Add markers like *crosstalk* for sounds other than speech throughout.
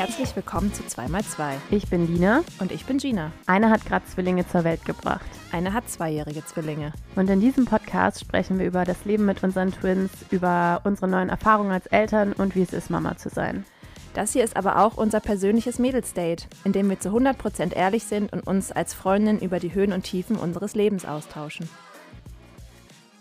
herzlich willkommen zu 2x2. Ich bin Lina. Und ich bin Gina. Eine hat gerade Zwillinge zur Welt gebracht. Eine hat zweijährige Zwillinge. Und in diesem Podcast sprechen wir über das Leben mit unseren Twins, über unsere neuen Erfahrungen als Eltern und wie es ist, Mama zu sein. Das hier ist aber auch unser persönliches Mädelsdate, in dem wir zu 100% ehrlich sind und uns als Freundin über die Höhen und Tiefen unseres Lebens austauschen.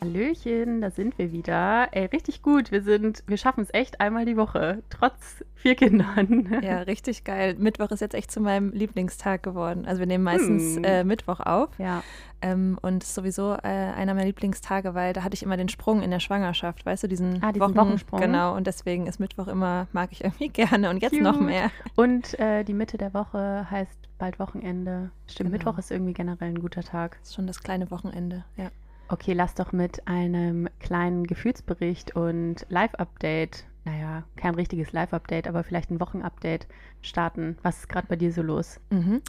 Hallöchen, da sind wir wieder. Ey, richtig gut. Wir sind, wir schaffen es echt einmal die Woche, trotz vier Kindern. *laughs* Ja, richtig geil. Mittwoch ist jetzt echt zu meinem Lieblingstag geworden. Also wir nehmen meistens hm. äh, Mittwoch auf. Ja. Ähm, und ist sowieso äh, einer meiner Lieblingstage, weil da hatte ich immer den Sprung in der Schwangerschaft, weißt du, diesen, ah, diesen Wochen, Wochensprung. Genau, und deswegen ist Mittwoch immer, mag ich irgendwie *laughs* gerne und jetzt Cute. noch mehr. Und äh, die Mitte der Woche heißt bald Wochenende. Stimmt, genau. Mittwoch ist irgendwie generell ein guter Tag. Das ist schon das kleine Wochenende, ja. Okay, lass doch mit einem kleinen Gefühlsbericht und Live-Update, naja, kein richtiges Live-Update, aber vielleicht ein Wochenupdate starten. Was ist gerade bei dir so los? Mhm.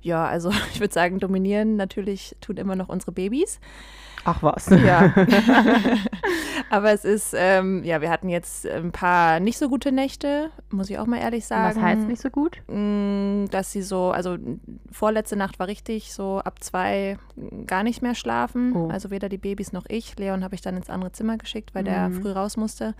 Ja, also *laughs* ich würde sagen, dominieren natürlich tun immer noch unsere Babys. Ach was. Ja. *laughs* *laughs* Aber es ist, ähm, ja, wir hatten jetzt ein paar nicht so gute Nächte, muss ich auch mal ehrlich sagen. Was heißt nicht so gut? Mm, dass sie so, also vorletzte Nacht war richtig so ab zwei gar nicht mehr schlafen. Oh. Also weder die Babys noch ich. Leon habe ich dann ins andere Zimmer geschickt, weil mhm. der früh raus musste.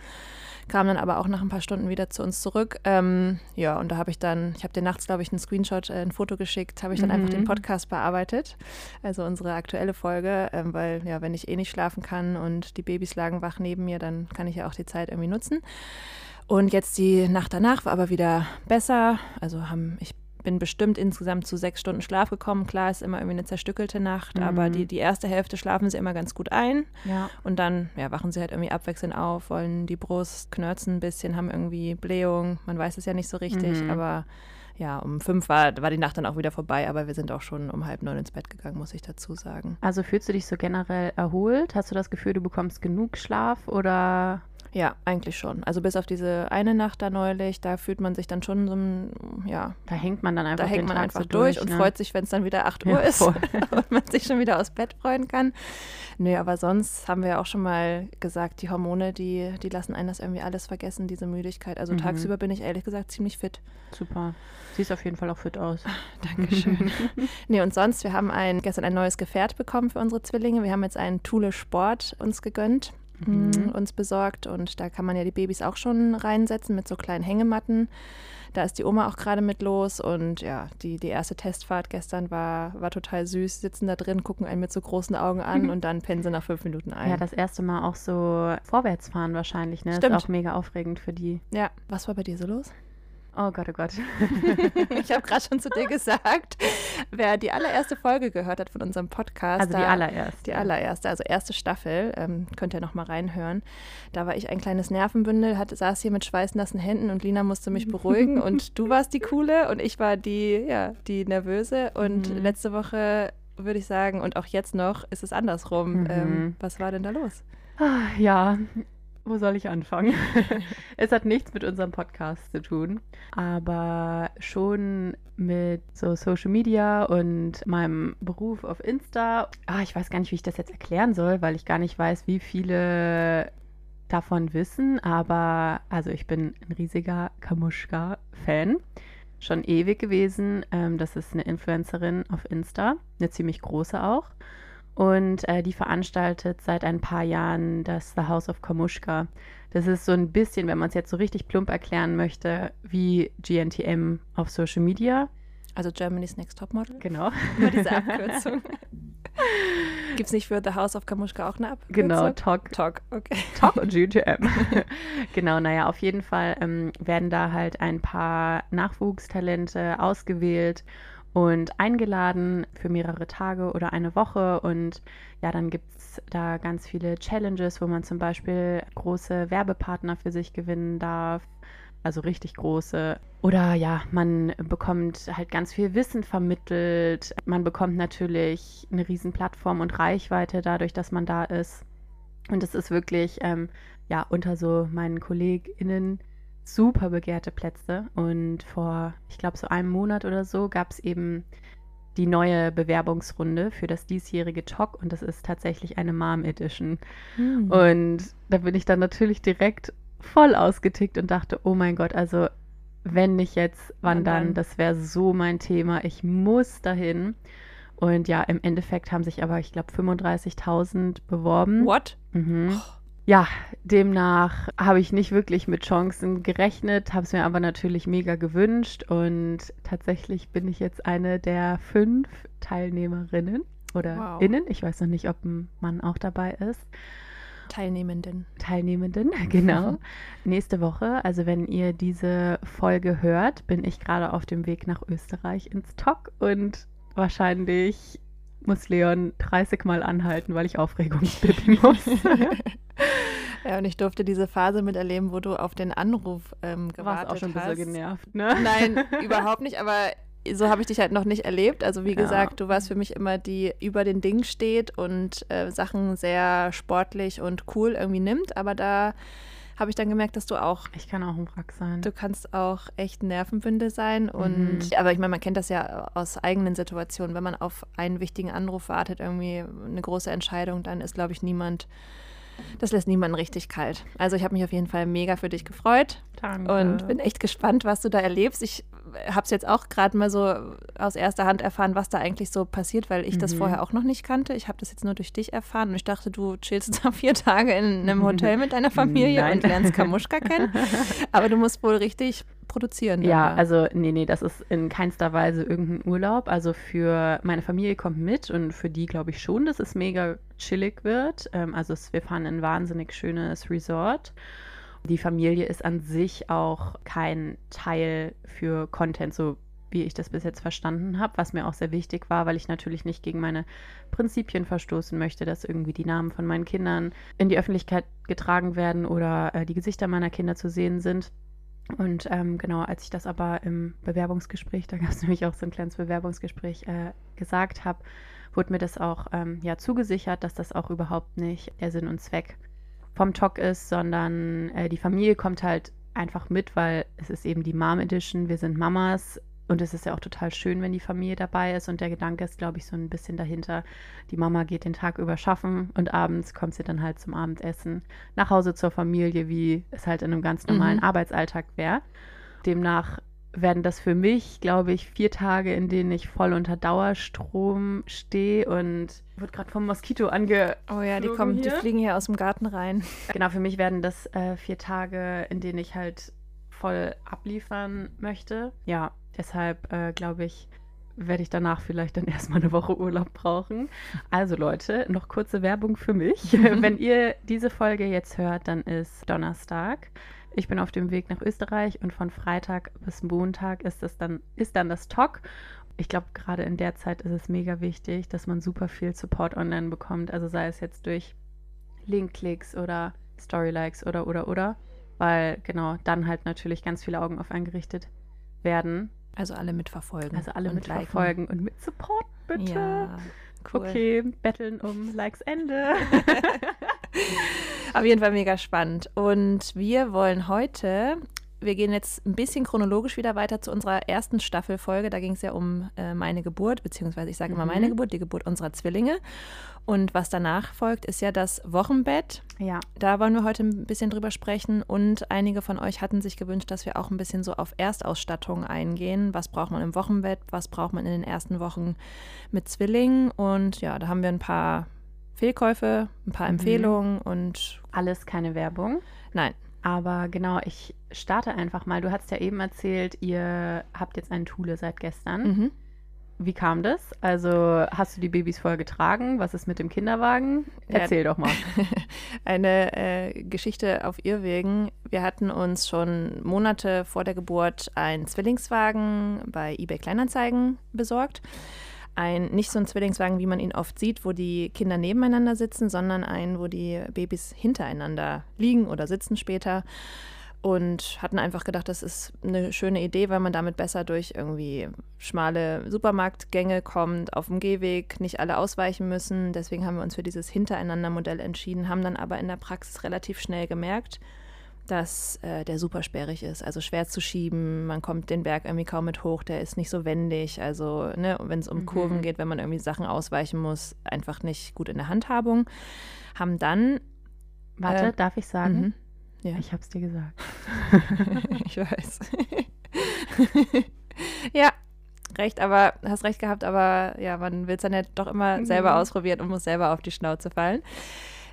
Kam dann aber auch nach ein paar Stunden wieder zu uns zurück. Ähm, ja, und da habe ich dann, ich habe dir nachts, glaube ich, einen Screenshot, äh, ein Foto geschickt, habe ich dann mhm. einfach den Podcast bearbeitet. Also unsere aktuelle Folge, ähm, weil ja, wenn ich eh nicht schlafen kann und die Babys lagen wach neben mir, dann kann ich ja auch die Zeit irgendwie nutzen. Und jetzt die Nacht danach war aber wieder besser. Also haben, ich bin bestimmt insgesamt zu sechs Stunden Schlaf gekommen. Klar, ist immer irgendwie eine zerstückelte Nacht, mhm. aber die, die erste Hälfte schlafen sie immer ganz gut ein. Ja. Und dann ja, wachen sie halt irgendwie abwechselnd auf, wollen die Brust knörzen ein bisschen, haben irgendwie Blähung. Man weiß es ja nicht so richtig, mhm. aber ja, um fünf war, war die Nacht dann auch wieder vorbei, aber wir sind auch schon um halb neun ins Bett gegangen, muss ich dazu sagen. Also fühlst du dich so generell erholt? Hast du das Gefühl, du bekommst genug Schlaf oder ja, eigentlich schon. Also bis auf diese eine Nacht da neulich, da fühlt man sich dann schon so ja. Da hängt man dann einfach, da hängt man einfach so durch, und ne? freut sich, wenn es dann wieder 8 Uhr ja, ist *laughs* und man sich schon wieder aus Bett freuen kann. Nee, aber sonst haben wir ja auch schon mal gesagt, die Hormone, die, die lassen einen das irgendwie alles vergessen, diese Müdigkeit. Also mhm. tagsüber bin ich ehrlich gesagt ziemlich fit. Super. Siehst auf jeden Fall auch fit aus. *laughs* Dankeschön. *laughs* nee, und sonst, wir haben ein, gestern ein neues Gefährt bekommen für unsere Zwillinge. Wir haben jetzt einen Thule Sport uns gegönnt mhm. uns besorgt. Und da kann man ja die Babys auch schon reinsetzen mit so kleinen Hängematten. Da ist die Oma auch gerade mit los und ja, die, die erste Testfahrt gestern war, war total süß. Sitzen da drin, gucken einen mit so großen Augen an mhm. und dann pennen sie nach fünf Minuten ein. Ja, das erste Mal auch so vorwärts fahren wahrscheinlich, ne? Stimmt. Ist auch mega aufregend für die. Ja, was war bei dir so los? Oh Gott, oh Gott. *laughs* ich habe gerade schon zu dir gesagt, wer die allererste Folge gehört hat von unserem Podcast. Also die allererste. Die allererste, also erste Staffel, ähm, könnt ihr nochmal reinhören. Da war ich ein kleines Nervenbündel, hat, saß hier mit schweißnassen Händen und Lina musste mich beruhigen *laughs* und du warst die Coole und ich war die, ja, die Nervöse. Und mhm. letzte Woche würde ich sagen, und auch jetzt noch, ist es andersrum. Mhm. Ähm, was war denn da los? Ah, ja, wo soll ich anfangen? *laughs* es hat nichts mit unserem Podcast zu tun, aber schon mit so Social Media und meinem Beruf auf Insta. Ah, ich weiß gar nicht, wie ich das jetzt erklären soll, weil ich gar nicht weiß, wie viele davon wissen, aber also ich bin ein riesiger Kamuschka-Fan. Schon ewig gewesen. Ähm, das ist eine Influencerin auf Insta, eine ziemlich große auch. Und äh, die veranstaltet seit ein paar Jahren das The House of Kamushka. Das ist so ein bisschen, wenn man es jetzt so richtig plump erklären möchte, wie GNTM auf Social Media. Also Germany's Next Topmodel. Genau. *laughs* Immer diese Abkürzung. *laughs* Gibt es nicht für The House of Kamushka auch eine Abkürzung? Genau, Talk. Talk, okay. Talk und *laughs* GNTM. genau, naja, auf jeden Fall ähm, werden da halt ein paar Nachwuchstalente ausgewählt und eingeladen für mehrere Tage oder eine Woche. Und ja, dann gibt es da ganz viele Challenges, wo man zum Beispiel große Werbepartner für sich gewinnen darf. Also richtig große. Oder ja, man bekommt halt ganz viel Wissen vermittelt. Man bekommt natürlich eine riesen Plattform und Reichweite dadurch, dass man da ist. Und es ist wirklich, ähm, ja, unter so meinen KollegInnen super begehrte Plätze. Und vor, ich glaube, so einem Monat oder so gab es eben die neue Bewerbungsrunde für das diesjährige Talk und das ist tatsächlich eine Mom Edition. Hm. Und da bin ich dann natürlich direkt voll ausgetickt und dachte, oh mein Gott, also wenn nicht jetzt, wann, wann dann? dann? Das wäre so mein Thema. Ich muss dahin. Und ja, im Endeffekt haben sich aber, ich glaube, 35.000 beworben. What? Mhm. Oh. Ja, demnach habe ich nicht wirklich mit Chancen gerechnet, habe es mir aber natürlich mega gewünscht und tatsächlich bin ich jetzt eine der fünf Teilnehmerinnen oder wow. Innen. Ich weiß noch nicht, ob ein Mann auch dabei ist. Teilnehmenden. Teilnehmenden, *laughs* genau. Nächste Woche, also wenn ihr diese Folge hört, bin ich gerade auf dem Weg nach Österreich ins TOC und wahrscheinlich muss Leon 30 Mal anhalten, weil ich Aufregungspipi *laughs* muss. *laughs* ja, und ich durfte diese Phase miterleben, wo du auf den Anruf ähm, gewartet hast. Warst auch schon ein bisschen genervt, ne? *laughs* Nein, *laughs* überhaupt nicht, aber so habe ich dich halt noch nicht erlebt. Also wie ja. gesagt, du warst für mich immer die über den Ding steht und äh, Sachen sehr sportlich und cool irgendwie nimmt, aber da habe ich dann gemerkt, dass du auch. Ich kann auch ein Wrack sein. Du kannst auch echt Nervenbünde sein. Und mhm. aber ich meine, man kennt das ja aus eigenen Situationen. Wenn man auf einen wichtigen Anruf wartet, irgendwie eine große Entscheidung, dann ist, glaube ich, niemand. Das lässt niemanden richtig kalt. Also ich habe mich auf jeden Fall mega für dich gefreut. Danke. Und bin echt gespannt, was du da erlebst. Ich habe es jetzt auch gerade mal so aus erster Hand erfahren, was da eigentlich so passiert, weil ich mhm. das vorher auch noch nicht kannte. Ich habe das jetzt nur durch dich erfahren und ich dachte, du chillst *laughs* da vier Tage in einem Hotel mit deiner Familie Nein. und lernst Kamuschka kennen. *laughs* Aber du musst wohl richtig produzieren. Ja, dabei. also nee, nee, das ist in keinster Weise irgendein Urlaub. Also für meine Familie kommt mit und für die glaube ich schon, dass es mega chillig wird. Ähm, also es, wir fahren in ein wahnsinnig schönes Resort. Die Familie ist an sich auch kein Teil für Content, so wie ich das bis jetzt verstanden habe, was mir auch sehr wichtig war, weil ich natürlich nicht gegen meine Prinzipien verstoßen möchte, dass irgendwie die Namen von meinen Kindern in die Öffentlichkeit getragen werden oder äh, die Gesichter meiner Kinder zu sehen sind. Und ähm, genau, als ich das aber im Bewerbungsgespräch, da gab es *laughs* nämlich auch so ein kleines Bewerbungsgespräch, äh, gesagt habe, wurde mir das auch ähm, ja zugesichert, dass das auch überhaupt nicht der Sinn und Zweck vom Talk ist, sondern äh, die Familie kommt halt einfach mit, weil es ist eben die Mom Edition, wir sind Mamas und es ist ja auch total schön, wenn die Familie dabei ist und der Gedanke ist, glaube ich, so ein bisschen dahinter, die Mama geht den Tag über schaffen und abends kommt sie dann halt zum Abendessen nach Hause zur Familie, wie es halt in einem ganz normalen mhm. Arbeitsalltag wäre. Demnach werden das für mich, glaube ich, vier Tage, in denen ich voll unter Dauerstrom stehe und wird gerade vom Moskito ange. Oh ja, die kommen, hier. die fliegen hier aus dem Garten rein. *laughs* Genau, für mich werden das äh, vier Tage, in denen ich halt voll abliefern möchte. Ja, deshalb äh, glaube ich, werde ich danach vielleicht dann *laughs* erstmal eine Woche Urlaub brauchen. Also Leute, noch kurze Werbung für mich. *laughs* Wenn ihr diese Folge jetzt hört, dann ist Donnerstag. Ich bin auf dem Weg nach Österreich und von Freitag bis Montag ist, es dann, ist dann das Talk. Ich glaube, gerade in der Zeit ist es mega wichtig, dass man super viel Support online bekommt. Also sei es jetzt durch Linkklicks oder Storylikes oder oder oder. Weil genau dann halt natürlich ganz viele Augen auf einen gerichtet werden. Also alle mitverfolgen. Also alle mitverfolgen und mit Support, bitte. Ja, cool. Okay, betteln um *laughs* Likes Ende. Auf jeden Fall mega spannend. Und wir wollen heute, wir gehen jetzt ein bisschen chronologisch wieder weiter zu unserer ersten Staffelfolge. Da ging es ja um äh, meine Geburt, beziehungsweise ich sage immer meine mhm. Geburt, die Geburt unserer Zwillinge. Und was danach folgt, ist ja das Wochenbett. Ja. Da wollen wir heute ein bisschen drüber sprechen. Und einige von euch hatten sich gewünscht, dass wir auch ein bisschen so auf Erstausstattung eingehen. Was braucht man im Wochenbett? Was braucht man in den ersten Wochen mit Zwillingen? Und ja, da haben wir ein paar Fehlkäufe, ein paar mhm. Empfehlungen und. Alles keine Werbung. Nein. Aber genau, ich starte einfach mal. Du hast ja eben erzählt, ihr habt jetzt einen Thule seit gestern. Mhm. Wie kam das? Also hast du die Babys voll getragen? Was ist mit dem Kinderwagen? Erzähl ja, doch mal. *laughs* Eine äh, Geschichte auf Irrwegen. Wir hatten uns schon Monate vor der Geburt einen Zwillingswagen bei eBay Kleinanzeigen besorgt ein, nicht so ein Zwillingswagen, wie man ihn oft sieht, wo die Kinder nebeneinander sitzen, sondern ein, wo die Babys hintereinander liegen oder sitzen später. Und hatten einfach gedacht, das ist eine schöne Idee, weil man damit besser durch irgendwie schmale Supermarktgänge kommt, auf dem Gehweg nicht alle ausweichen müssen. Deswegen haben wir uns für dieses Hintereinander-Modell entschieden, haben dann aber in der Praxis relativ schnell gemerkt, dass äh, der super sperrig ist, also schwer zu schieben. Man kommt den Berg irgendwie kaum mit hoch, der ist nicht so wendig. Also, ne, wenn es um mhm. Kurven geht, wenn man irgendwie Sachen ausweichen muss, einfach nicht gut in der Handhabung. Haben dann. Warte, äh, darf ich sagen? Mhm. Ja. Ich hab's dir gesagt. *laughs* ich weiß. *laughs* ja, recht, aber hast recht gehabt, aber ja, man will es dann ja doch immer mhm. selber ausprobieren und muss selber auf die Schnauze fallen.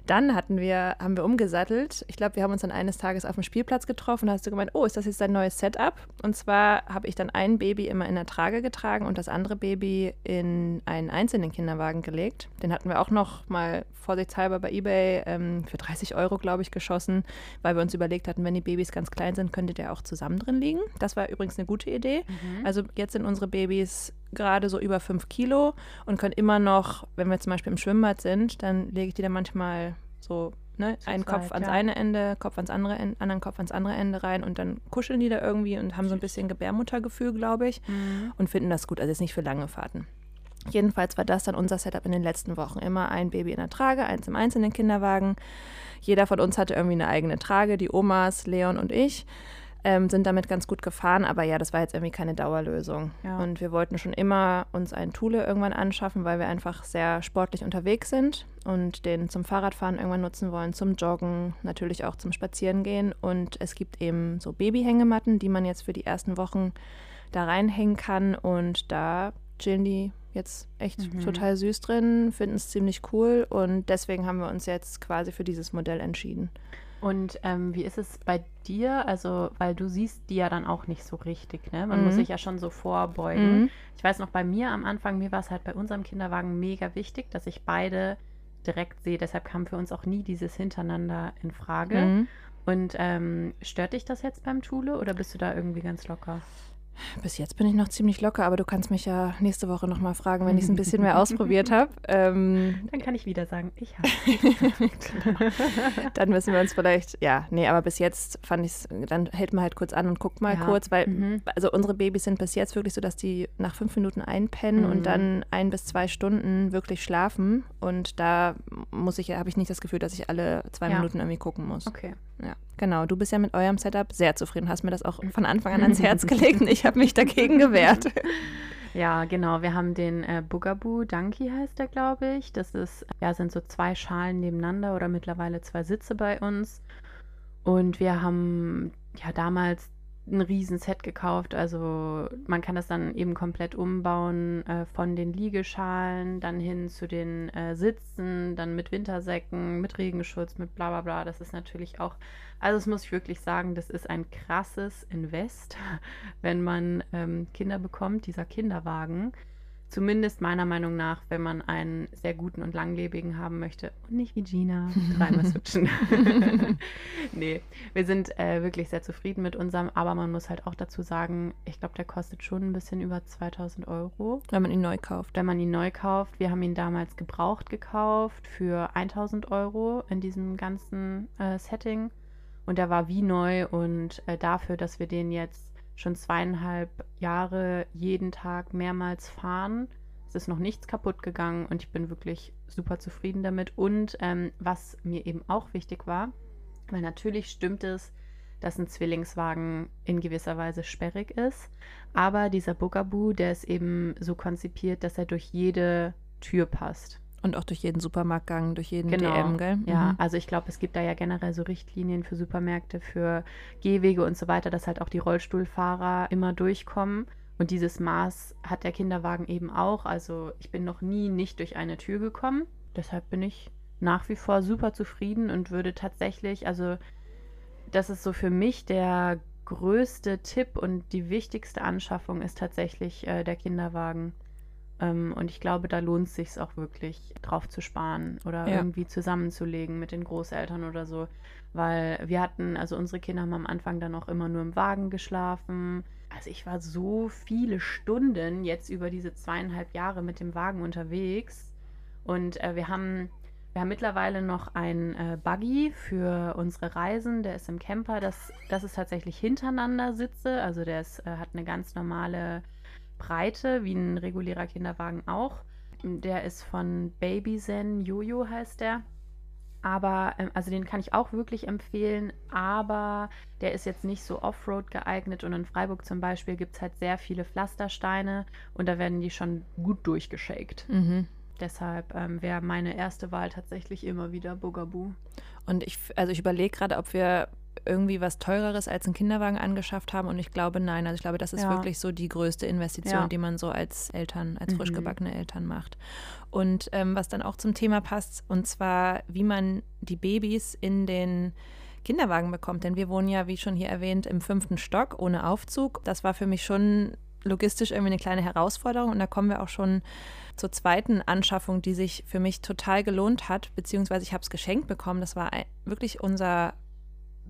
Dann hatten wir, haben wir umgesattelt. Ich glaube, wir haben uns dann eines Tages auf dem Spielplatz getroffen. Da hast du gemeint, oh, ist das jetzt dein neues Setup? Und zwar habe ich dann ein Baby immer in der Trage getragen und das andere Baby in einen einzelnen Kinderwagen gelegt. Den hatten wir auch noch mal vorsichtshalber bei eBay ähm, für 30 Euro, glaube ich, geschossen, weil wir uns überlegt hatten, wenn die Babys ganz klein sind, könnte der auch zusammen drin liegen. Das war übrigens eine gute Idee. Mhm. Also jetzt sind unsere Babys gerade so über 5 Kilo und können immer noch, wenn wir zum Beispiel im Schwimmbad sind, dann lege ich die dann manchmal so ne, einen Kopf weit, ans ja. eine Ende, Kopf ans andere Ende, anderen Kopf ans andere Ende rein und dann kuscheln die da irgendwie und haben so ein bisschen Gebärmuttergefühl, glaube ich, mhm. und finden das gut. Also jetzt nicht für lange Fahrten. Jedenfalls war das dann unser Setup in den letzten Wochen. Immer ein Baby in der Trage, eins im einzelnen Kinderwagen. Jeder von uns hatte irgendwie eine eigene Trage, die Omas, Leon und ich ähm, sind damit ganz gut gefahren, aber ja, das war jetzt irgendwie keine Dauerlösung. Ja. Und wir wollten schon immer uns einen Thule irgendwann anschaffen, weil wir einfach sehr sportlich unterwegs sind und den zum Fahrradfahren irgendwann nutzen wollen, zum Joggen, natürlich auch zum Spazierengehen. Und es gibt eben so Babyhängematten, die man jetzt für die ersten Wochen da reinhängen kann und da chillen die jetzt echt mhm. total süß drin, finden es ziemlich cool und deswegen haben wir uns jetzt quasi für dieses Modell entschieden. Und ähm, wie ist es bei dir? Also, weil du siehst die ja dann auch nicht so richtig, ne? Man mhm. muss sich ja schon so vorbeugen. Mhm. Ich weiß noch, bei mir am Anfang, mir war es halt bei unserem Kinderwagen mega wichtig, dass ich beide direkt sehe. Deshalb kam für uns auch nie dieses Hintereinander in Frage. Mhm. Und ähm, stört dich das jetzt beim Thule oder bist du da irgendwie ganz locker? Bis jetzt bin ich noch ziemlich locker, aber du kannst mich ja nächste Woche nochmal fragen, wenn ich es ein bisschen mehr *laughs* ausprobiert habe. Ähm, dann kann ich wieder sagen, ich habe. genau. *laughs* Dann müssen wir uns vielleicht, ja, nee, aber bis jetzt fand ich es, dann hält man halt kurz an und guckt mal ja. kurz, weil, mhm. also unsere Babys sind bis jetzt wirklich so, dass die nach fünf Minuten einpennen mhm. und dann ein bis zwei Stunden wirklich schlafen. Und da muss ich, habe ich nicht das Gefühl, dass ich alle zwei ja. Minuten irgendwie gucken muss. Okay. Ja, genau. Du bist ja mit eurem Setup sehr zufrieden, hast mir das auch von Anfang an ans Herz gelegt und ich habe mich dagegen *laughs* gewehrt. Ja, genau. Wir haben den äh, Bugaboo Donkey heißt der, glaube ich. Das ist, ja, sind so zwei Schalen nebeneinander oder mittlerweile zwei Sitze bei uns. Und wir haben ja damals ein Riesenset gekauft. Also man kann das dann eben komplett umbauen äh, von den Liegeschalen dann hin zu den äh, Sitzen, dann mit Wintersäcken, mit Regenschutz, mit bla bla bla. Das ist natürlich auch, also das muss ich wirklich sagen, das ist ein krasses Invest, *laughs* wenn man ähm, Kinder bekommt, dieser Kinderwagen. Zumindest meiner Meinung nach, wenn man einen sehr guten und langlebigen haben möchte. Und nicht wie Gina, dreimal *laughs* switchen. *laughs* nee, wir sind äh, wirklich sehr zufrieden mit unserem, aber man muss halt auch dazu sagen, ich glaube, der kostet schon ein bisschen über 2000 Euro. Wenn man ihn neu kauft. Wenn man ihn neu kauft. Wir haben ihn damals gebraucht gekauft für 1000 Euro in diesem ganzen äh, Setting. Und der war wie neu und äh, dafür, dass wir den jetzt schon zweieinhalb Jahre jeden Tag mehrmals fahren. Es ist noch nichts kaputt gegangen und ich bin wirklich super zufrieden damit. Und ähm, was mir eben auch wichtig war, weil natürlich stimmt es, dass ein Zwillingswagen in gewisser Weise sperrig ist. Aber dieser Bugaboo, der ist eben so konzipiert, dass er durch jede Tür passt. Und auch durch jeden Supermarktgang, durch jeden genau. DM, gell? Ja, mhm. also ich glaube, es gibt da ja generell so Richtlinien für Supermärkte, für Gehwege und so weiter, dass halt auch die Rollstuhlfahrer immer durchkommen. Und dieses Maß hat der Kinderwagen eben auch. Also ich bin noch nie nicht durch eine Tür gekommen. Deshalb bin ich nach wie vor super zufrieden und würde tatsächlich, also das ist so für mich der größte Tipp und die wichtigste Anschaffung ist tatsächlich äh, der Kinderwagen. Ähm, und ich glaube, da lohnt es sich auch wirklich, drauf zu sparen oder ja. irgendwie zusammenzulegen mit den Großeltern oder so. Weil wir hatten, also unsere Kinder haben am Anfang dann auch immer nur im Wagen geschlafen. Also ich war so viele Stunden jetzt über diese zweieinhalb Jahre mit dem Wagen unterwegs. Und äh, wir haben wir haben mittlerweile noch ein äh, Buggy für unsere Reisen. Der ist im Camper. Das, das ist tatsächlich hintereinander Sitze. Also der ist, äh, hat eine ganz normale Breite, wie ein regulärer Kinderwagen auch. Der ist von Baby Zen Jojo heißt der. Aber, ähm, also den kann ich auch wirklich empfehlen, aber der ist jetzt nicht so Offroad geeignet und in Freiburg zum Beispiel gibt es halt sehr viele Pflastersteine und da werden die schon gut durchgeschakt. Mhm. Deshalb ähm, wäre meine erste Wahl tatsächlich immer wieder Bugaboo. Und ich, also ich überlege gerade, ob wir irgendwie was Teureres als einen Kinderwagen angeschafft haben? Und ich glaube, nein. Also ich glaube, das ist ja. wirklich so die größte Investition, ja. die man so als Eltern, als frisch mhm. gebackene Eltern macht. Und ähm, was dann auch zum Thema passt, und zwar, wie man die Babys in den Kinderwagen bekommt. Denn wir wohnen ja, wie schon hier erwähnt, im fünften Stock ohne Aufzug. Das war für mich schon logistisch irgendwie eine kleine Herausforderung. Und da kommen wir auch schon zur zweiten Anschaffung, die sich für mich total gelohnt hat, beziehungsweise ich habe es geschenkt bekommen. Das war wirklich unser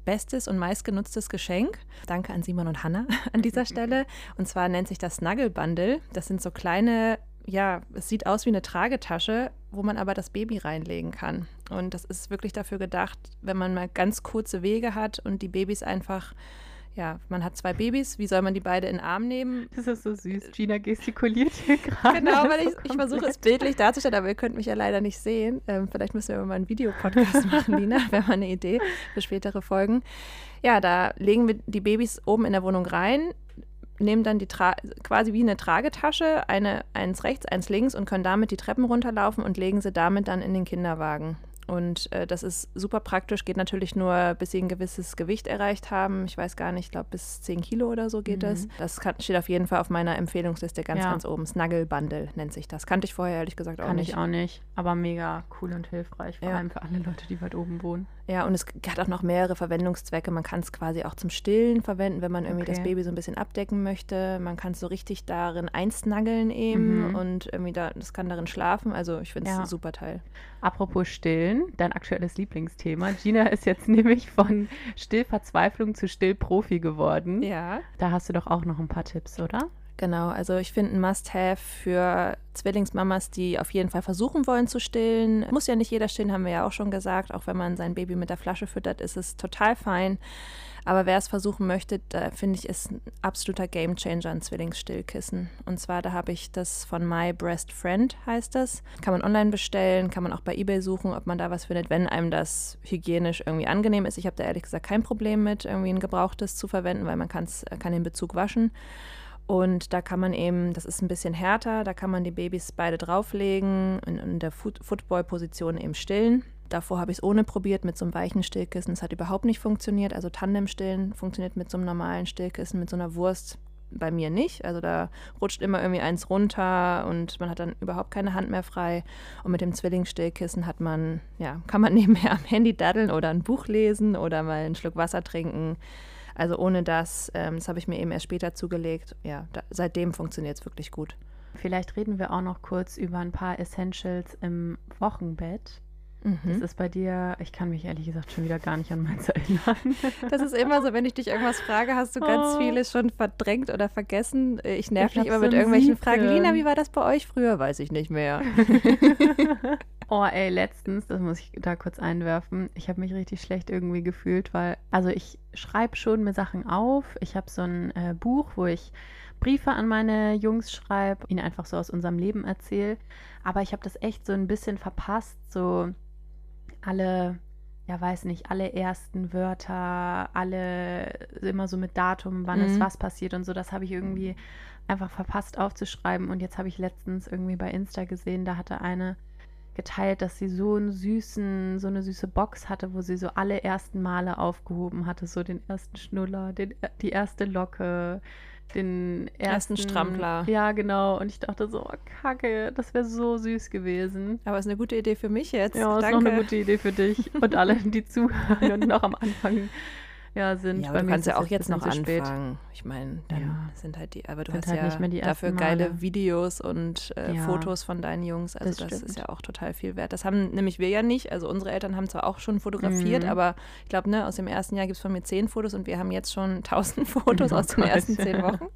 bestes und meistgenutztes Geschenk. Danke an Simon und Hanna *laughs* an dieser *laughs* Stelle. Und zwar nennt sich das Snuggle Bundle. Das sind so kleine, ja, es sieht aus wie eine Tragetasche, wo man aber das Baby reinlegen kann. Und das ist wirklich dafür gedacht, wenn man mal ganz kurze Wege hat und die Babys einfach ja, man hat zwei Babys, wie soll man die beide in den Arm nehmen? Das ist so süß. Gina gestikuliert hier *laughs* gerade. Genau, weil ich, ich versuche es bildlich darzustellen, aber ihr könnt mich ja leider nicht sehen. Ähm, vielleicht müssen wir mal einen Videopodcast *laughs* machen, Lina, wäre mal eine Idee für spätere Folgen. Ja, da legen wir die Babys oben in der Wohnung rein, nehmen dann die Tra quasi wie eine Tragetasche, eine, eins rechts, eins links und können damit die Treppen runterlaufen und legen sie damit dann in den Kinderwagen. Und äh, das ist super praktisch, geht natürlich nur, bis sie ein gewisses Gewicht erreicht haben. Ich weiß gar nicht, ich glaube bis 10 Kilo oder so geht mhm. das. Das kann, steht auf jeden Fall auf meiner Empfehlungsliste ganz, ja. ganz oben. Snuggle Bundle nennt sich das. Kannte ich vorher ehrlich gesagt auch kann nicht. Kann ich auch nicht, aber mega cool und hilfreich, vor ja. allem für alle Leute, die weit oben wohnen. Ja, und es hat auch noch mehrere Verwendungszwecke. Man kann es quasi auch zum Stillen verwenden, wenn man irgendwie okay. das Baby so ein bisschen abdecken möchte. Man kann es so richtig darin einsnaggeln eben mhm. und irgendwie da, das kann darin schlafen. Also ich finde es ja. ein super Teil. Apropos Stillen, dein aktuelles Lieblingsthema. Gina ist jetzt *laughs* nämlich von Stillverzweiflung zu Stillprofi geworden. Ja. Da hast du doch auch noch ein paar Tipps, oder? Genau, also ich finde ein Must-Have für Zwillingsmamas, die auf jeden Fall versuchen wollen zu stillen. Muss ja nicht jeder stillen, haben wir ja auch schon gesagt. Auch wenn man sein Baby mit der Flasche füttert, ist es total fein. Aber wer es versuchen möchte, da finde ich, ist ein absoluter Gamechanger ein Zwillingsstillkissen. Und zwar, da habe ich das von My Breast Friend, heißt das. Kann man online bestellen, kann man auch bei Ebay suchen, ob man da was findet, wenn einem das hygienisch irgendwie angenehm ist. Ich habe da ehrlich gesagt kein Problem mit, irgendwie ein gebrauchtes zu verwenden, weil man kann den Bezug waschen. Und da kann man eben, das ist ein bisschen härter, da kann man die Babys beide drauflegen und in der Football-Position eben stillen. Davor habe ich es ohne probiert mit so einem weichen Stillkissen. Es hat überhaupt nicht funktioniert. Also Tandem-Stillen funktioniert mit so einem normalen Stillkissen, mit so einer Wurst bei mir nicht. Also da rutscht immer irgendwie eins runter und man hat dann überhaupt keine Hand mehr frei. Und mit dem Zwillingsstillkissen hat man, ja, kann man *laughs* nebenher am Handy daddeln oder ein Buch lesen oder mal einen Schluck Wasser trinken. Also ohne das, ähm, das habe ich mir eben erst später zugelegt. Ja, da, seitdem funktioniert es wirklich gut. Vielleicht reden wir auch noch kurz über ein paar Essentials im Wochenbett. Mhm. Das ist bei dir, ich kann mich ehrlich gesagt schon wieder gar nicht an meins *laughs* erinnern. Das ist immer so, wenn ich dich irgendwas frage, hast du ganz oh. vieles schon verdrängt oder vergessen. Ich nerv dich immer mit irgendwelchen Fragen. Lina, wie war das bei euch früher? Weiß ich nicht mehr. *laughs* *laughs* Oh, ey, letztens, das muss ich da kurz einwerfen. Ich habe mich richtig schlecht irgendwie gefühlt, weil, also ich schreibe schon mir Sachen auf. Ich habe so ein äh, Buch, wo ich Briefe an meine Jungs schreibe, ihnen einfach so aus unserem Leben erzähle. Aber ich habe das echt so ein bisschen verpasst, so alle, ja, weiß nicht, alle ersten Wörter, alle immer so mit Datum, wann mhm. ist was passiert und so. Das habe ich irgendwie einfach verpasst aufzuschreiben. Und jetzt habe ich letztens irgendwie bei Insta gesehen, da hatte eine geteilt, dass sie so einen süßen, so eine süße Box hatte, wo sie so alle ersten Male aufgehoben hatte, so den ersten Schnuller, den, die erste Locke, den ersten, ersten Strampler. Ja, genau. Und ich dachte so, oh, kacke, das wäre so süß gewesen. Aber ist eine gute Idee für mich jetzt. Ja, ist noch eine gute Idee für dich und alle, die zuhören und noch am Anfang ja, sind. Ja, aber du kannst ja auch jetzt noch anfangen. Spät. Ich meine, dann ja. sind halt die, aber du sind hast halt ja nicht mehr die dafür geile. Videos und äh, ja. Fotos von deinen Jungs. Also das, das ist ja auch total viel wert. Das haben nämlich wir ja nicht. Also unsere Eltern haben zwar auch schon fotografiert, mhm. aber ich glaube, ne, aus dem ersten Jahr gibt es von mir zehn Fotos und wir haben jetzt schon *laughs* tausend Fotos oh aus den ersten zehn *laughs* Wochen.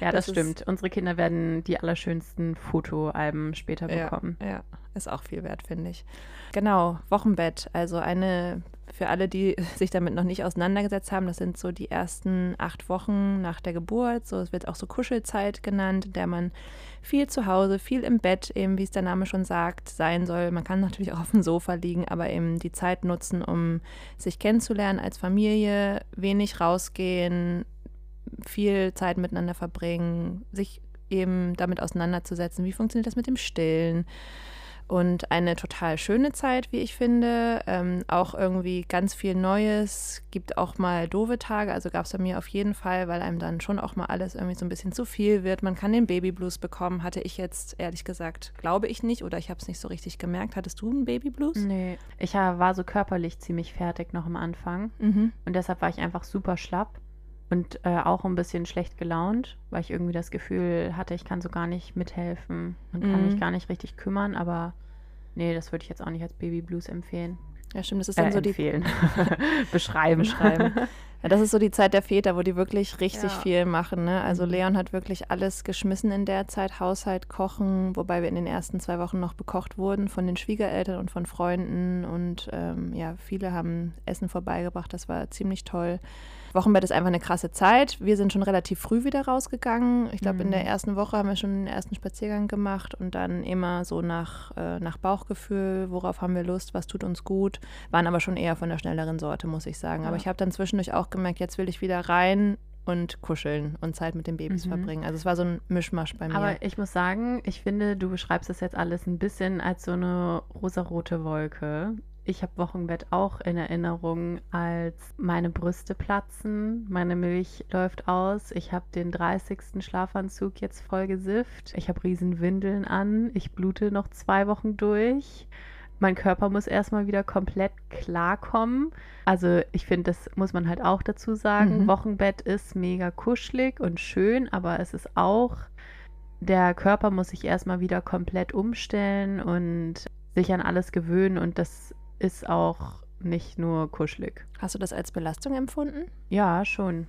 Ja, das, das stimmt. Unsere Kinder werden die allerschönsten Fotoalben später bekommen. Ja, ja, ist auch viel wert, finde ich. Genau, Wochenbett. Also eine für alle, die *laughs* sich damit noch nicht auseinandergesetzt haben, das sind so die ersten acht Wochen nach der Geburt. So, es wird auch so Kuschelzeit genannt, in der man viel zu Hause, viel im Bett, eben wie es der Name schon sagt, sein soll. Man kann natürlich auch auf dem Sofa liegen, aber eben die Zeit nutzen, um sich kennenzulernen als Familie, wenig rausgehen, viel Zeit miteinander verbringen, sich eben damit auseinanderzusetzen, wie funktioniert das mit dem Stillen und eine total schöne Zeit, wie ich finde. Ähm, auch irgendwie ganz viel Neues. Gibt auch mal doofe Tage. Also gab es bei mir auf jeden Fall, weil einem dann schon auch mal alles irgendwie so ein bisschen zu viel wird. Man kann den Babyblues bekommen. Hatte ich jetzt ehrlich gesagt, glaube ich nicht oder ich habe es nicht so richtig gemerkt. Hattest du einen Babyblues? Nee, ich war so körperlich ziemlich fertig noch am Anfang. Mhm. Und deshalb war ich einfach super schlapp und äh, auch ein bisschen schlecht gelaunt, weil ich irgendwie das Gefühl hatte, ich kann so gar nicht mithelfen und kann mhm. mich gar nicht richtig kümmern. Aber nee, das würde ich jetzt auch nicht als Baby Blues empfehlen. Ja, stimmt. Das ist dann äh, so empfehlen. die *laughs* beschreiben. *laughs* beschreiben. Ja, das ist so die Zeit der Väter, wo die wirklich richtig ja. viel machen. Ne? Also mhm. Leon hat wirklich alles geschmissen in der Zeit, Haushalt, Kochen, wobei wir in den ersten zwei Wochen noch bekocht wurden von den Schwiegereltern und von Freunden. Und ähm, ja, viele haben Essen vorbeigebracht. Das war ziemlich toll. Wochenbett ist einfach eine krasse Zeit. Wir sind schon relativ früh wieder rausgegangen. Ich glaube, mhm. in der mhm. ersten Woche haben wir schon den ersten Spaziergang gemacht und dann immer so nach, äh, nach Bauchgefühl, worauf haben wir Lust, was tut uns gut. Waren aber schon eher von der schnelleren Sorte, muss ich sagen. Ja. Aber ich habe dann zwischendurch auch gemerkt, jetzt will ich wieder rein und kuscheln und Zeit mit den Babys mhm. verbringen. Also es war so ein Mischmasch bei mir. Aber ich muss sagen, ich finde, du beschreibst das jetzt alles ein bisschen als so eine rosarote Wolke. Ich habe Wochenbett auch in Erinnerung, als meine Brüste platzen, meine Milch läuft aus, ich habe den 30. Schlafanzug jetzt voll gesifft, ich habe riesen Windeln an, ich blute noch zwei Wochen durch. Mein Körper muss erstmal wieder komplett klarkommen. Also ich finde, das muss man halt auch dazu sagen. Mhm. Wochenbett ist mega kuschelig und schön, aber es ist auch, der Körper muss sich erstmal wieder komplett umstellen und sich an alles gewöhnen und das ist auch nicht nur kuschelig. Hast du das als Belastung empfunden? Ja, schon.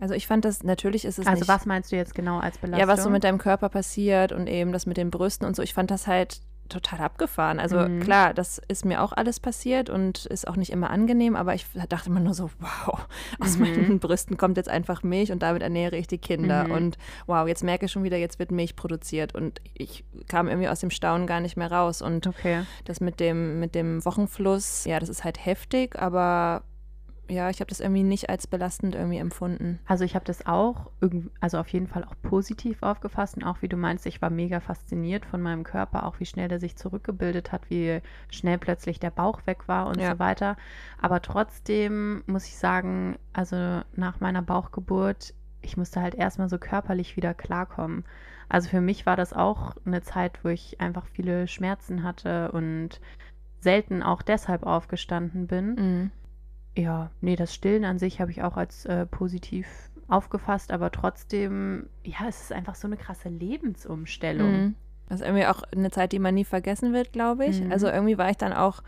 Also ich fand das, natürlich ist es Also was meinst du jetzt genau als Belastung? Ja, was so mit deinem Körper passiert und eben das mit den Brüsten und so. Ich fand das halt total abgefahren. Also mhm. klar, das ist mir auch alles passiert und ist auch nicht immer angenehm, aber ich dachte immer nur so, wow, *laughs* aus mhm. meinen Brüsten kommt jetzt einfach Milch und damit ernähre ich die Kinder. Mhm. Und wow, jetzt merke ich schon wieder, jetzt wird Milch produziert. Und ich kam irgendwie aus dem Staunen gar nicht mehr raus. Und okay. das mit dem, mit dem Wochenfluss, ja, das ist halt heftig, aber ja, ich habe das irgendwie nicht als belastend irgendwie empfunden. Also ich habe das auch, also auf jeden Fall auch positiv aufgefasst und auch wie du meinst, ich war mega fasziniert von meinem Körper, auch wie schnell der sich zurückgebildet hat, wie schnell plötzlich der Bauch weg war und ja. so weiter. Aber trotzdem muss ich sagen, also nach meiner Bauchgeburt, ich musste halt erstmal so körperlich wieder klarkommen. Also für mich war das auch eine Zeit, wo ich einfach viele Schmerzen hatte und selten auch deshalb aufgestanden bin. Mhm ja, nee, das Stillen an sich habe ich auch als äh, positiv aufgefasst, aber trotzdem, ja, es ist einfach so eine krasse Lebensumstellung. Mhm. Das ist irgendwie auch eine Zeit, die man nie vergessen wird, glaube ich. Mhm. Also irgendwie war ich dann auch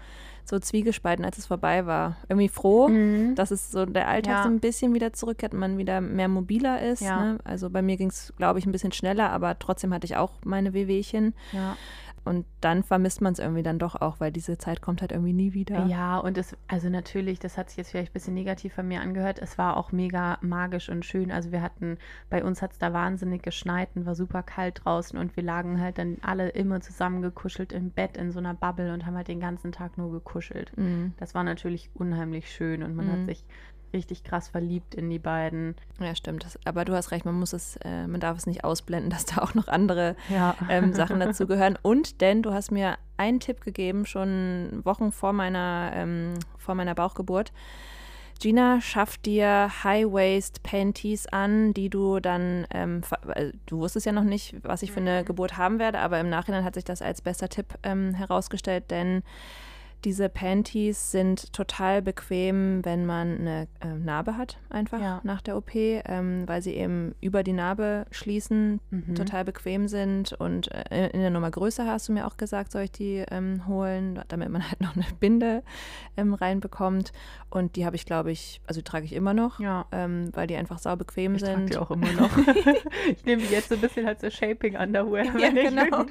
so zwiegespalten, als es vorbei war. Irgendwie froh, mhm. dass es so der Alltag ja. so ein bisschen wieder zurückkehrt und man wieder mehr mobiler ist. Ja. Ne? Also bei mir ging es, glaube ich, ein bisschen schneller, aber trotzdem hatte ich auch meine Wehwehchen. Ja. Und dann vermisst man es irgendwie dann doch auch, weil diese Zeit kommt halt irgendwie nie wieder. Ja, und es, also natürlich, das hat sich jetzt vielleicht ein bisschen negativ von mir angehört. Es war auch mega magisch und schön. Also wir hatten, bei uns hat es da wahnsinnig geschneit und war super kalt draußen und wir lagen halt dann alle immer zusammengekuschelt im Bett in so einer Bubble und haben halt den ganzen Tag nur gekuschelt. Mhm. Das war natürlich unheimlich schön und man mhm. hat sich richtig krass verliebt in die beiden. Ja, stimmt. Das, aber du hast recht, man muss es, äh, man darf es nicht ausblenden, *laughs* dass da auch noch andere ja. ähm, Sachen dazu *laughs* gehören. Und denn du hast mir einen Tipp gegeben, schon Wochen vor meiner, ähm, vor meiner Bauchgeburt. Gina schafft dir High-Waist-Panties an, die du dann, ähm, äh, du wusstest ja noch nicht, was ich für eine mhm. Geburt haben werde, aber im Nachhinein hat sich das als bester Tipp ähm, herausgestellt, denn diese Panties sind total bequem, wenn man eine äh, Narbe hat, einfach ja. nach der OP, ähm, weil sie eben über die Narbe schließen, mhm. total bequem sind. Und äh, in der Nummer Größe hast du mir auch gesagt, soll ich die ähm, holen, damit man *laughs* halt noch eine Binde ähm, reinbekommt. Und die habe ich, glaube ich, also die trage ich immer noch, ja. Ähm, weil die einfach sau bequem ich sind. Ich die auch immer noch. *laughs* ich nehme die jetzt so ein bisschen als so Shaping Underwear. Ja, genau. *laughs*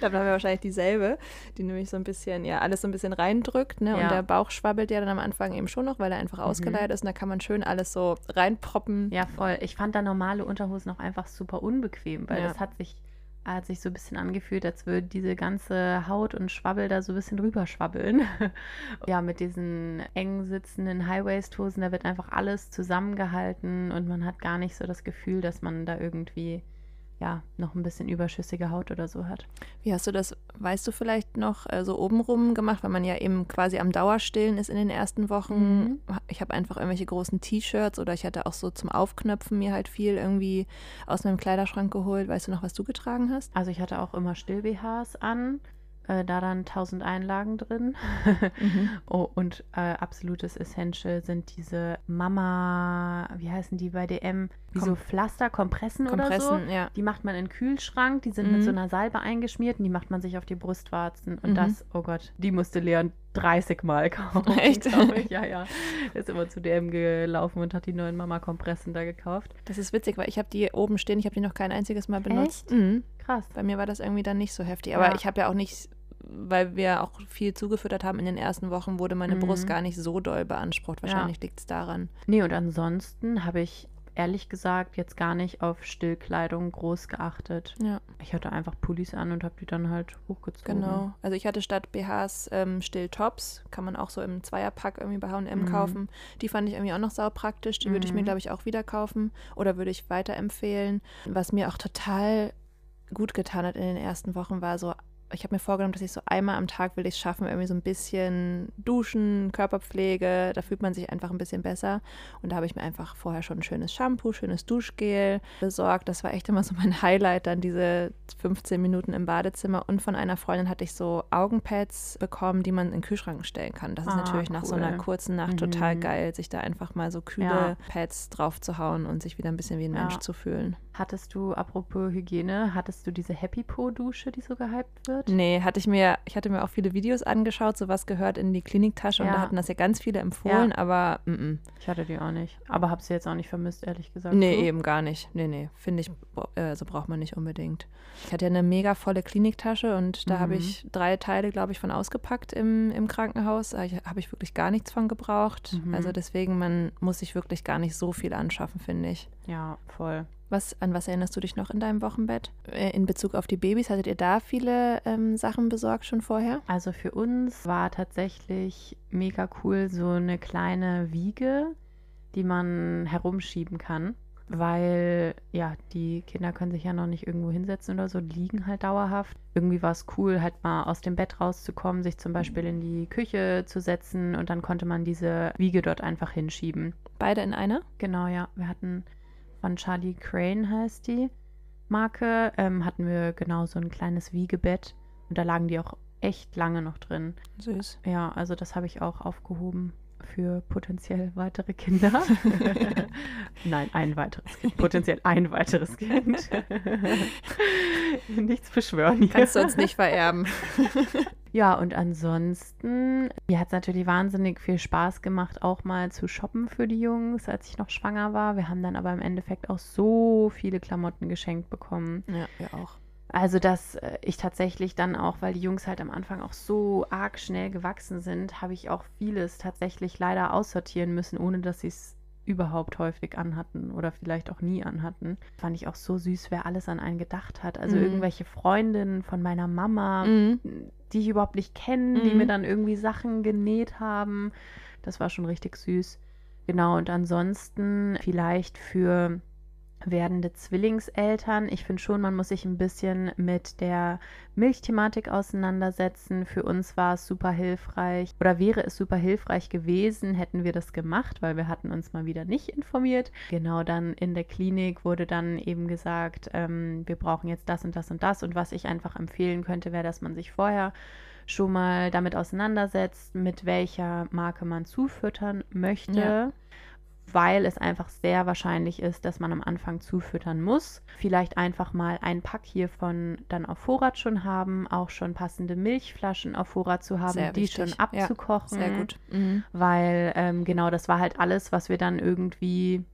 da haben wir wahrscheinlich dieselbe, die nämlich so ein bisschen, ja, alles so ein bisschen reindrückt. Ne? Ja. Und der Bauch schwabbelt ja dann am Anfang eben schon noch, weil er einfach mhm. ausgeleiert ist. Und da kann man schön alles so reinproppen. Ja, voll. Ich fand da normale Unterhosen auch einfach super unbequem, weil ja. das hat sich hat sich so ein bisschen angefühlt, als würde diese ganze Haut und Schwabbel da so ein bisschen rüberschwabbeln. *laughs* ja, mit diesen eng sitzenden High-Waist-Hosen, da wird einfach alles zusammengehalten und man hat gar nicht so das Gefühl, dass man da irgendwie ja, noch ein bisschen überschüssige Haut oder so hat. Wie hast du das, weißt du vielleicht noch, äh, so obenrum gemacht, weil man ja eben quasi am Dauerstillen ist in den ersten Wochen. Mhm. Ich habe einfach irgendwelche großen T-Shirts oder ich hatte auch so zum Aufknöpfen mir halt viel irgendwie aus meinem Kleiderschrank geholt. Weißt du noch, was du getragen hast? Also ich hatte auch immer Still-BHs an äh, da dann 1000 Einlagen drin. mhm. *laughs* oh, und äh, absolutes Essential sind diese Mama, wie heißen die bei DM? Wie Kom so Pflaster, Kompressen, Kompressen, oder so. Ja. Die macht man in den Kühlschrank, die sind mhm. mit so einer Salbe eingeschmiert und die macht man sich auf die Brustwarzen. Und mhm. das, oh Gott, die musste Leon 30 Mal kaufen. *laughs* Echt? Ich. Ja, ja. Er ist immer zu DM gelaufen und hat die neuen Mama-Kompressen da gekauft. Das ist witzig, weil ich habe die oben stehen, ich habe die noch kein einziges Mal benutzt. Mhm. Krass. Bei mir war das irgendwie dann nicht so heftig. Aber ja. ich habe ja auch nicht weil wir auch viel zugefüttert haben in den ersten Wochen, wurde meine mhm. Brust gar nicht so doll beansprucht. Wahrscheinlich ja. liegt es daran. Nee, und ansonsten habe ich ehrlich gesagt jetzt gar nicht auf Stillkleidung groß geachtet. Ja. Ich hatte einfach Pullis an und habe die dann halt hochgezogen. Genau. Also ich hatte statt BHs ähm, Stilltops, kann man auch so im Zweierpack irgendwie bei H&M mhm. kaufen. Die fand ich irgendwie auch noch sau praktisch. Die mhm. würde ich mir, mhm. glaube ich, auch wieder kaufen oder würde ich weiterempfehlen. Was mir auch total gut getan hat in den ersten Wochen, war so ich habe mir vorgenommen, dass ich so einmal am Tag will ich es schaffen, irgendwie so ein bisschen duschen, Körperpflege, da fühlt man sich einfach ein bisschen besser. Und da habe ich mir einfach vorher schon ein schönes Shampoo, schönes Duschgel besorgt. Das war echt immer so mein *laughs* Highlight, dann diese 15 Minuten im Badezimmer. Und von einer Freundin hatte ich so Augenpads bekommen, die man in den Kühlschrank stellen kann. Das ist ah, natürlich cool. nach so einer kurzen Nacht mhm. total geil, sich da einfach mal so kühle ja. Pads drauf zu hauen und sich wieder ein bisschen wie ein ja. Mensch zu fühlen. Hattest du, apropos Hygiene, hattest du diese Happy Po-Dusche, die so gehypt wird? Nee, hatte ich mir, ich hatte mir auch viele Videos angeschaut, so was gehört in die Kliniktasche ja. und da hatten das ja ganz viele empfohlen, ja. aber m -m. Ich hatte die auch nicht. Aber habe sie jetzt auch nicht vermisst, ehrlich gesagt. Nee, so. eben gar nicht. Nee, nee, finde ich, äh, so braucht man nicht unbedingt. Ich hatte ja eine mega volle Kliniktasche und da mhm. habe ich drei Teile, glaube ich, von ausgepackt im, im Krankenhaus. Da habe ich wirklich gar nichts von gebraucht. Mhm. Also deswegen, man muss sich wirklich gar nicht so viel anschaffen, finde ich. Ja, voll. Was, an was erinnerst du dich noch in deinem Wochenbett? Äh, in Bezug auf die Babys, hattet ihr da viele ähm, Sachen besorgt schon vorher? Also für uns war tatsächlich mega cool so eine kleine Wiege, die man herumschieben kann. Weil, ja, die Kinder können sich ja noch nicht irgendwo hinsetzen oder so, liegen halt dauerhaft. Irgendwie war es cool, halt mal aus dem Bett rauszukommen, sich zum Beispiel in die Küche zu setzen und dann konnte man diese Wiege dort einfach hinschieben. Beide in einer? Genau, ja. Wir hatten von Charlie Crane heißt die Marke, ähm, hatten wir genau so ein kleines Wiegebett. Und da lagen die auch echt lange noch drin. Süß. Ja, also das habe ich auch aufgehoben für potenziell weitere Kinder. *laughs* Nein, ein weiteres Kind. Potenziell ein weiteres Kind. *laughs* Nichts beschwören hier. Kannst du uns nicht vererben. *laughs* Ja, und ansonsten, mir hat es natürlich wahnsinnig viel Spaß gemacht, auch mal zu shoppen für die Jungs, als ich noch schwanger war. Wir haben dann aber im Endeffekt auch so viele Klamotten geschenkt bekommen. Ja, wir auch. Also, dass äh, ich tatsächlich dann auch, weil die Jungs halt am Anfang auch so arg schnell gewachsen sind, habe ich auch vieles tatsächlich leider aussortieren müssen, ohne dass sie es überhaupt häufig anhatten oder vielleicht auch nie anhatten. Fand ich auch so süß, wer alles an einen gedacht hat. Also mhm. irgendwelche Freundinnen von meiner Mama, mhm. die ich überhaupt nicht kenne, mhm. die mir dann irgendwie Sachen genäht haben. Das war schon richtig süß. Genau, und ansonsten vielleicht für werdende Zwillingseltern. Ich finde schon, man muss sich ein bisschen mit der Milchthematik auseinandersetzen. Für uns war es super hilfreich oder wäre es super hilfreich gewesen, hätten wir das gemacht, weil wir hatten uns mal wieder nicht informiert. Genau dann in der Klinik wurde dann eben gesagt, ähm, wir brauchen jetzt das und das und das. Und was ich einfach empfehlen könnte, wäre, dass man sich vorher schon mal damit auseinandersetzt, mit welcher Marke man zufüttern möchte. Ja weil es einfach sehr wahrscheinlich ist, dass man am Anfang zufüttern muss. Vielleicht einfach mal ein Pack hiervon dann auf Vorrat schon haben, auch schon passende Milchflaschen auf Vorrat zu haben, sehr die wichtig. schon abzukochen. Ja, sehr gut. Mhm. Weil ähm, genau das war halt alles, was wir dann irgendwie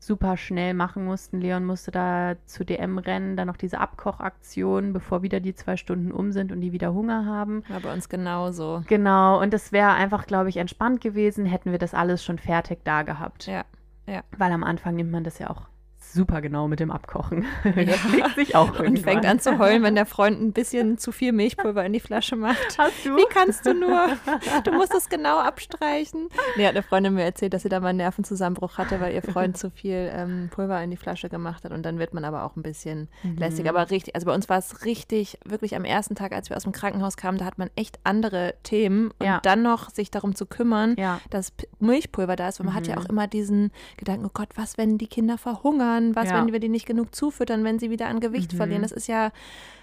super schnell machen mussten. Leon musste da zu DM rennen, dann noch diese Abkochaktion, bevor wieder die zwei Stunden um sind und die wieder Hunger haben. War bei uns genauso. Genau, und es wäre einfach, glaube ich, entspannt gewesen, hätten wir das alles schon fertig da gehabt. Ja, ja. Weil am Anfang nimmt man das ja auch super genau mit dem Abkochen. *laughs* Das legt sich auch irgendwann. Und fängt an zu heulen, wenn der Freund ein bisschen *laughs* zu viel Milchpulver in die Flasche macht. Hast du? Wie kannst du nur? *laughs* Du musst es genau abstreichen. Nee, hat eine Freundin mir erzählt, dass sie da mal einen Nervenzusammenbruch hatte, weil ihr Freund zu viel ähm, Pulver in die Flasche gemacht hat. Und dann wird man aber auch ein bisschen mhm. lässig. Aber richtig, also bei uns war es richtig, wirklich am ersten Tag, als wir aus dem Krankenhaus kamen, da hat man echt andere Themen. Und ja. dann noch sich darum zu kümmern, ja. dass Milchpulver da ist. Und man mhm. hat ja mhm. auch immer diesen Gedanken, oh Gott, was, wenn die Kinder verhungern? Was, ja. wenn wir die nicht genug zufüttern, wenn sie wieder an Gewicht mhm. verlieren? Das ist ja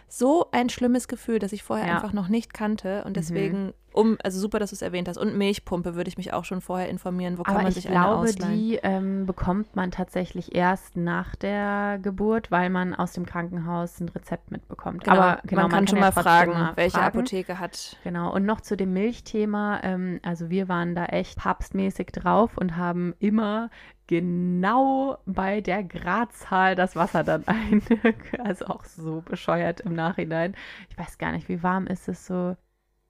so ein schlimmes Gefühl, das ich vorher ja. einfach noch nicht kannte. Und mhm. deswegen, mhm. um, also super, dass du es erwähnt hast. Und Milchpumpe würde ich mich auch schon vorher informieren. Wo kann Aber man sich ich glaube, die ähm, bekommt man tatsächlich erst nach der Geburt, weil man aus dem Krankenhaus ein Rezept mitbekommt. Genau. Aber genau, man, man kann, kann, schon mal fragen, mal welche fragen. Apotheke hat. Genau. Und noch zu dem Milchthema. Ähm, also wir waren da echt papstmäßig drauf und haben immer genau bei der Gradzahl das Wasser dann *laughs* ein. also auch so bescheuert im Nachhinein. Ich weiß gar nicht, wie warm ist es so?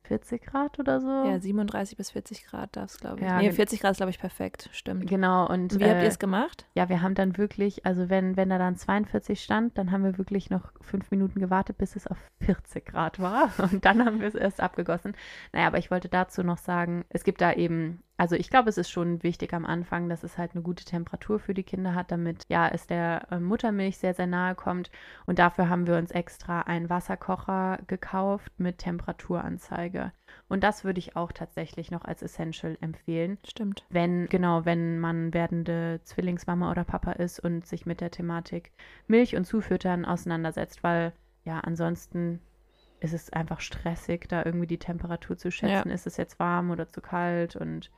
40 Grad oder so? Ja, 37 bis 40 Grad darf es, glaube ich. Ja, nee, 40 Grad ist, glaube ich, perfekt. Stimmt. Genau. Und, wie äh, habt ihr es gemacht? Ja, wir haben dann wirklich, also wenn, wenn da dann 42 stand, dann haben wir wirklich noch fünf Minuten gewartet, bis es auf 40 Grad war. *laughs* Und dann haben wir es erst abgegossen. Naja, aber ich wollte dazu noch sagen, es gibt da eben also ich glaube, es ist schon wichtig am Anfang, dass es halt eine gute Temperatur für die Kinder hat, damit ja es der äh, Muttermilch sehr, sehr nahe kommt. Und dafür haben wir uns extra einen Wasserkocher gekauft mit Temperaturanzeige. Und das würde ich auch tatsächlich noch als Essential empfehlen. Stimmt. Wenn, genau, wenn man werdende Zwillingsmama oder Papa ist und sich mit der Thematik Milch und Zufüttern auseinandersetzt, weil ja, ansonsten ist es einfach stressig, da irgendwie die Temperatur zu schätzen. Ja. Ist es jetzt warm oder zu kalt und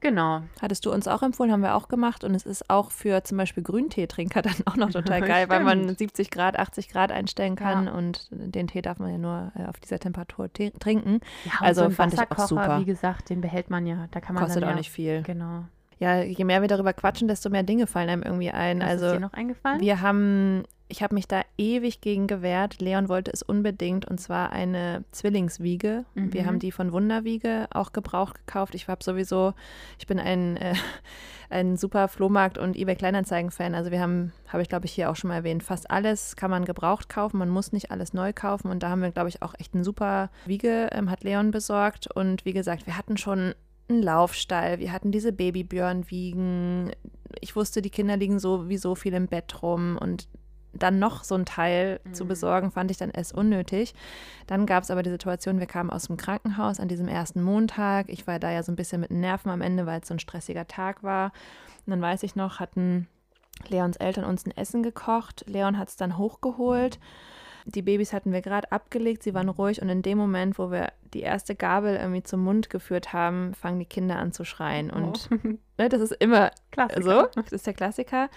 Genau. Hattest du uns auch empfohlen, haben wir auch gemacht. Und es ist auch für zum Beispiel Grünteetrinker *laughs* dann auch noch total geil, weil man 70 Grad, 80 Grad einstellen kann ja. und den Tee darf man ja nur äh, auf dieser Temperatur trinken. Ja, also so fand ich auch super. Wie gesagt, den behält man ja. Da kann man Kostet auch ja, nicht viel. Genau. Ja, je mehr wir darüber quatschen, desto mehr Dinge fallen einem irgendwie ein. Was also, ist dir noch eingefallen? Wir haben ich habe mich da ewig gegen gewehrt. Leon wollte es unbedingt und zwar eine Zwillingswiege. Mhm. Wir haben die von Wunderwiege auch gebraucht gekauft. Ich habe sowieso, ich bin ein, *laughs* äh, ein super Flohmarkt- und eBay Kleinanzeigen-Fan. Also wir haben, habe ich glaube ich hier auch schon mal erwähnt, fast alles kann man gebraucht kaufen. Man muss nicht alles neu kaufen. Und da haben wir, glaube ich, auch echt eine super Wiege, ähm, hat Leon besorgt. Und wie gesagt, wir hatten schon einen Laufstall, wir hatten diese Babybjörn-Wiegen. Ich wusste, die Kinder liegen sowieso viel im Bett rum und dann noch so ein Teil mhm. zu besorgen, fand ich dann erst unnötig. Dann gab es aber die Situation, wir kamen aus dem Krankenhaus an diesem ersten Montag. Ich war da ja so ein bisschen mit Nerven am Ende, weil es so ein stressiger Tag war. Und dann weiß ich noch, hatten Leons Eltern uns ein Essen gekocht. Leon hat es dann hochgeholt. Die Babys hatten wir gerade abgelegt, sie waren ruhig und in dem Moment, wo wir die erste Gabel irgendwie zum Mund geführt haben, fangen die Kinder an zu schreien. Und oh. *laughs* ne, das ist immer Klassiker. so, das ist der Klassiker.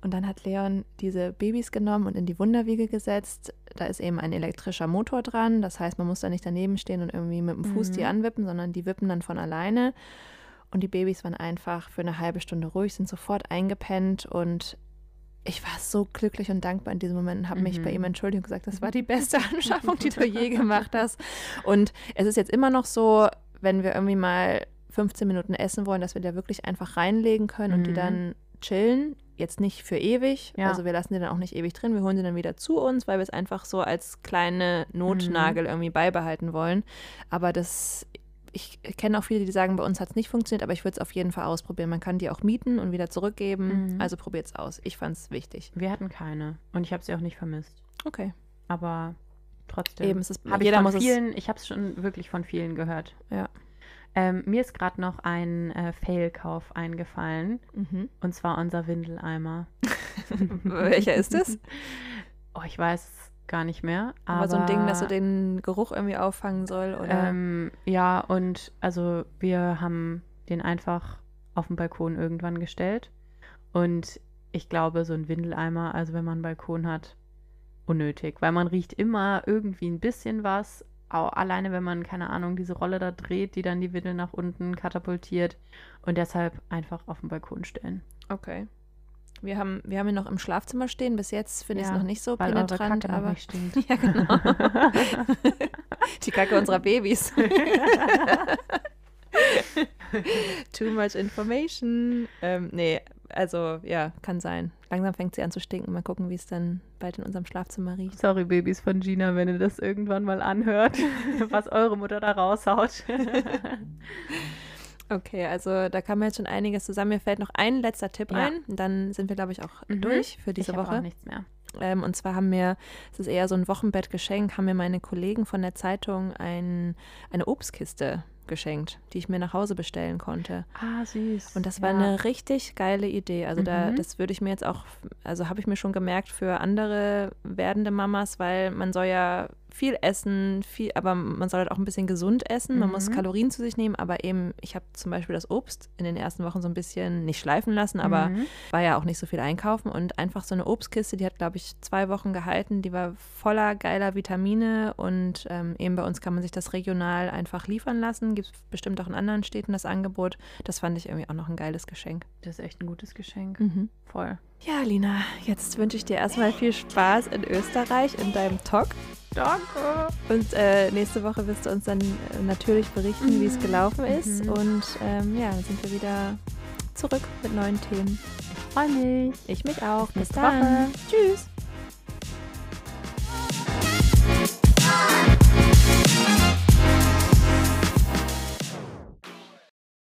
Und dann hat Leon diese Babys genommen und in die Wunderwiege gesetzt. Da ist eben ein elektrischer Motor dran. Das heißt, man muss da nicht daneben stehen und irgendwie mit dem Fuß mhm. die anwippen, sondern die wippen dann von alleine. Und die Babys waren einfach für eine halbe Stunde ruhig, sind sofort eingepennt und ich war so glücklich und dankbar in diesem Moment und habe mhm. mich bei mhm. ihm entschuldigt und gesagt, das war die beste *laughs* Anschaffung, die du je *laughs* gemacht hast. Und es ist jetzt immer noch so, wenn wir irgendwie mal 15 Minuten essen wollen, dass wir da wirklich einfach reinlegen können mhm. und die mhm. dann chillen jetzt nicht für ewig. Ja. Also wir lassen die dann auch nicht ewig drin. Wir holen sie dann wieder zu uns, weil wir es einfach so als kleine Notnagel mhm. irgendwie beibehalten wollen. Aber das, ich kenne auch viele, die sagen, bei uns hat es nicht funktioniert, aber ich würde es auf jeden Fall ausprobieren. Man kann die auch mieten und wieder zurückgeben. Mhm. Also probiert es aus. Ich fand es wichtig. Wir hatten keine und ich habe sie auch nicht vermisst. Okay. Aber trotzdem. Eben, es ist, hab jeder ich von vielen, ich habe es schon wirklich von vielen gehört. Ja. Ähm, mir ist gerade noch ein äh, Fail-Kauf eingefallen. Mhm. Und zwar unser Windeleimer. *laughs* Welcher ist es? *laughs* Oh, ich weiß es gar nicht mehr. Aber, aber, so ein Ding, dass so den Geruch irgendwie auffangen soll, oder? Ähm, ja, und also wir haben den einfach auf den Balkon irgendwann gestellt. Und ich glaube, so ein Windeleimer, also wenn man einen Balkon hat, unnötig, weil man riecht immer irgendwie ein bisschen was auch alleine wenn man, keine Ahnung, diese Rolle da dreht, die dann die Windel nach unten katapultiert und deshalb einfach auf den Balkon stellen. Okay. Wir haben, wir haben ihn noch im Schlafzimmer stehen. Bis jetzt finde ich es noch nicht so weil penetrant, Kacke aber. Noch nicht stinkt. *laughs* ja, genau. die Kacke unserer Babys. *laughs* Too much information. Ähm, nee, also ja, kann sein. Langsam fängt sie an zu stinken. Mal gucken, wie es dann bald in unserem Schlafzimmer riecht. Sorry, Babys von Gina, wenn ihr das irgendwann mal anhört, *laughs* was eure Mutter da raushaut. Okay, also da kam jetzt schon einiges zusammen. Mir fällt noch ein letzter Tipp ja. ein. Dann sind wir, glaube ich, auch mhm. durch für diese ich Woche. Auch nichts mehr. Ähm, und zwar haben mir, es ist eher so ein Wochenbettgeschenk, haben mir meine Kollegen von der Zeitung ein, eine Obstkiste geschenkt, die ich mir nach Hause bestellen konnte. Ah, süß. Und das war ja. eine richtig geile Idee. Also mhm. da, das würde ich mir jetzt auch, also habe ich mir schon gemerkt für andere werdende Mamas, weil man soll ja viel essen, viel, aber man soll halt auch ein bisschen gesund essen. Mhm. Man muss mhm. Kalorien zu sich nehmen, aber eben, ich habe zum Beispiel das Obst in den ersten Wochen so ein bisschen nicht schleifen lassen, aber mhm. war ja auch nicht so viel einkaufen und einfach so eine Obstkiste, die hat, glaube ich, zwei Wochen gehalten, die war voller geiler Vitamine und ähm, eben bei uns kann man sich das regional einfach liefern lassen. Gibt es bestimmt auch in anderen Städten das Angebot. Das fand ich irgendwie auch noch ein geiles Geschenk. Das ist echt ein gutes Geschenk. Mhm. Voll. Ja, Lina, jetzt wünsche ich dir erstmal viel Spaß in Österreich in deinem Talk. Danke. Und äh, nächste Woche wirst du uns dann äh, natürlich berichten, mhm. wie es mhm. gelaufen ist. Mhm. Und ähm, ja, sind wir wieder zurück mit neuen Themen. Ich freue mich. Ich mich auch. Bis, Bis dann. Woche. Tschüss.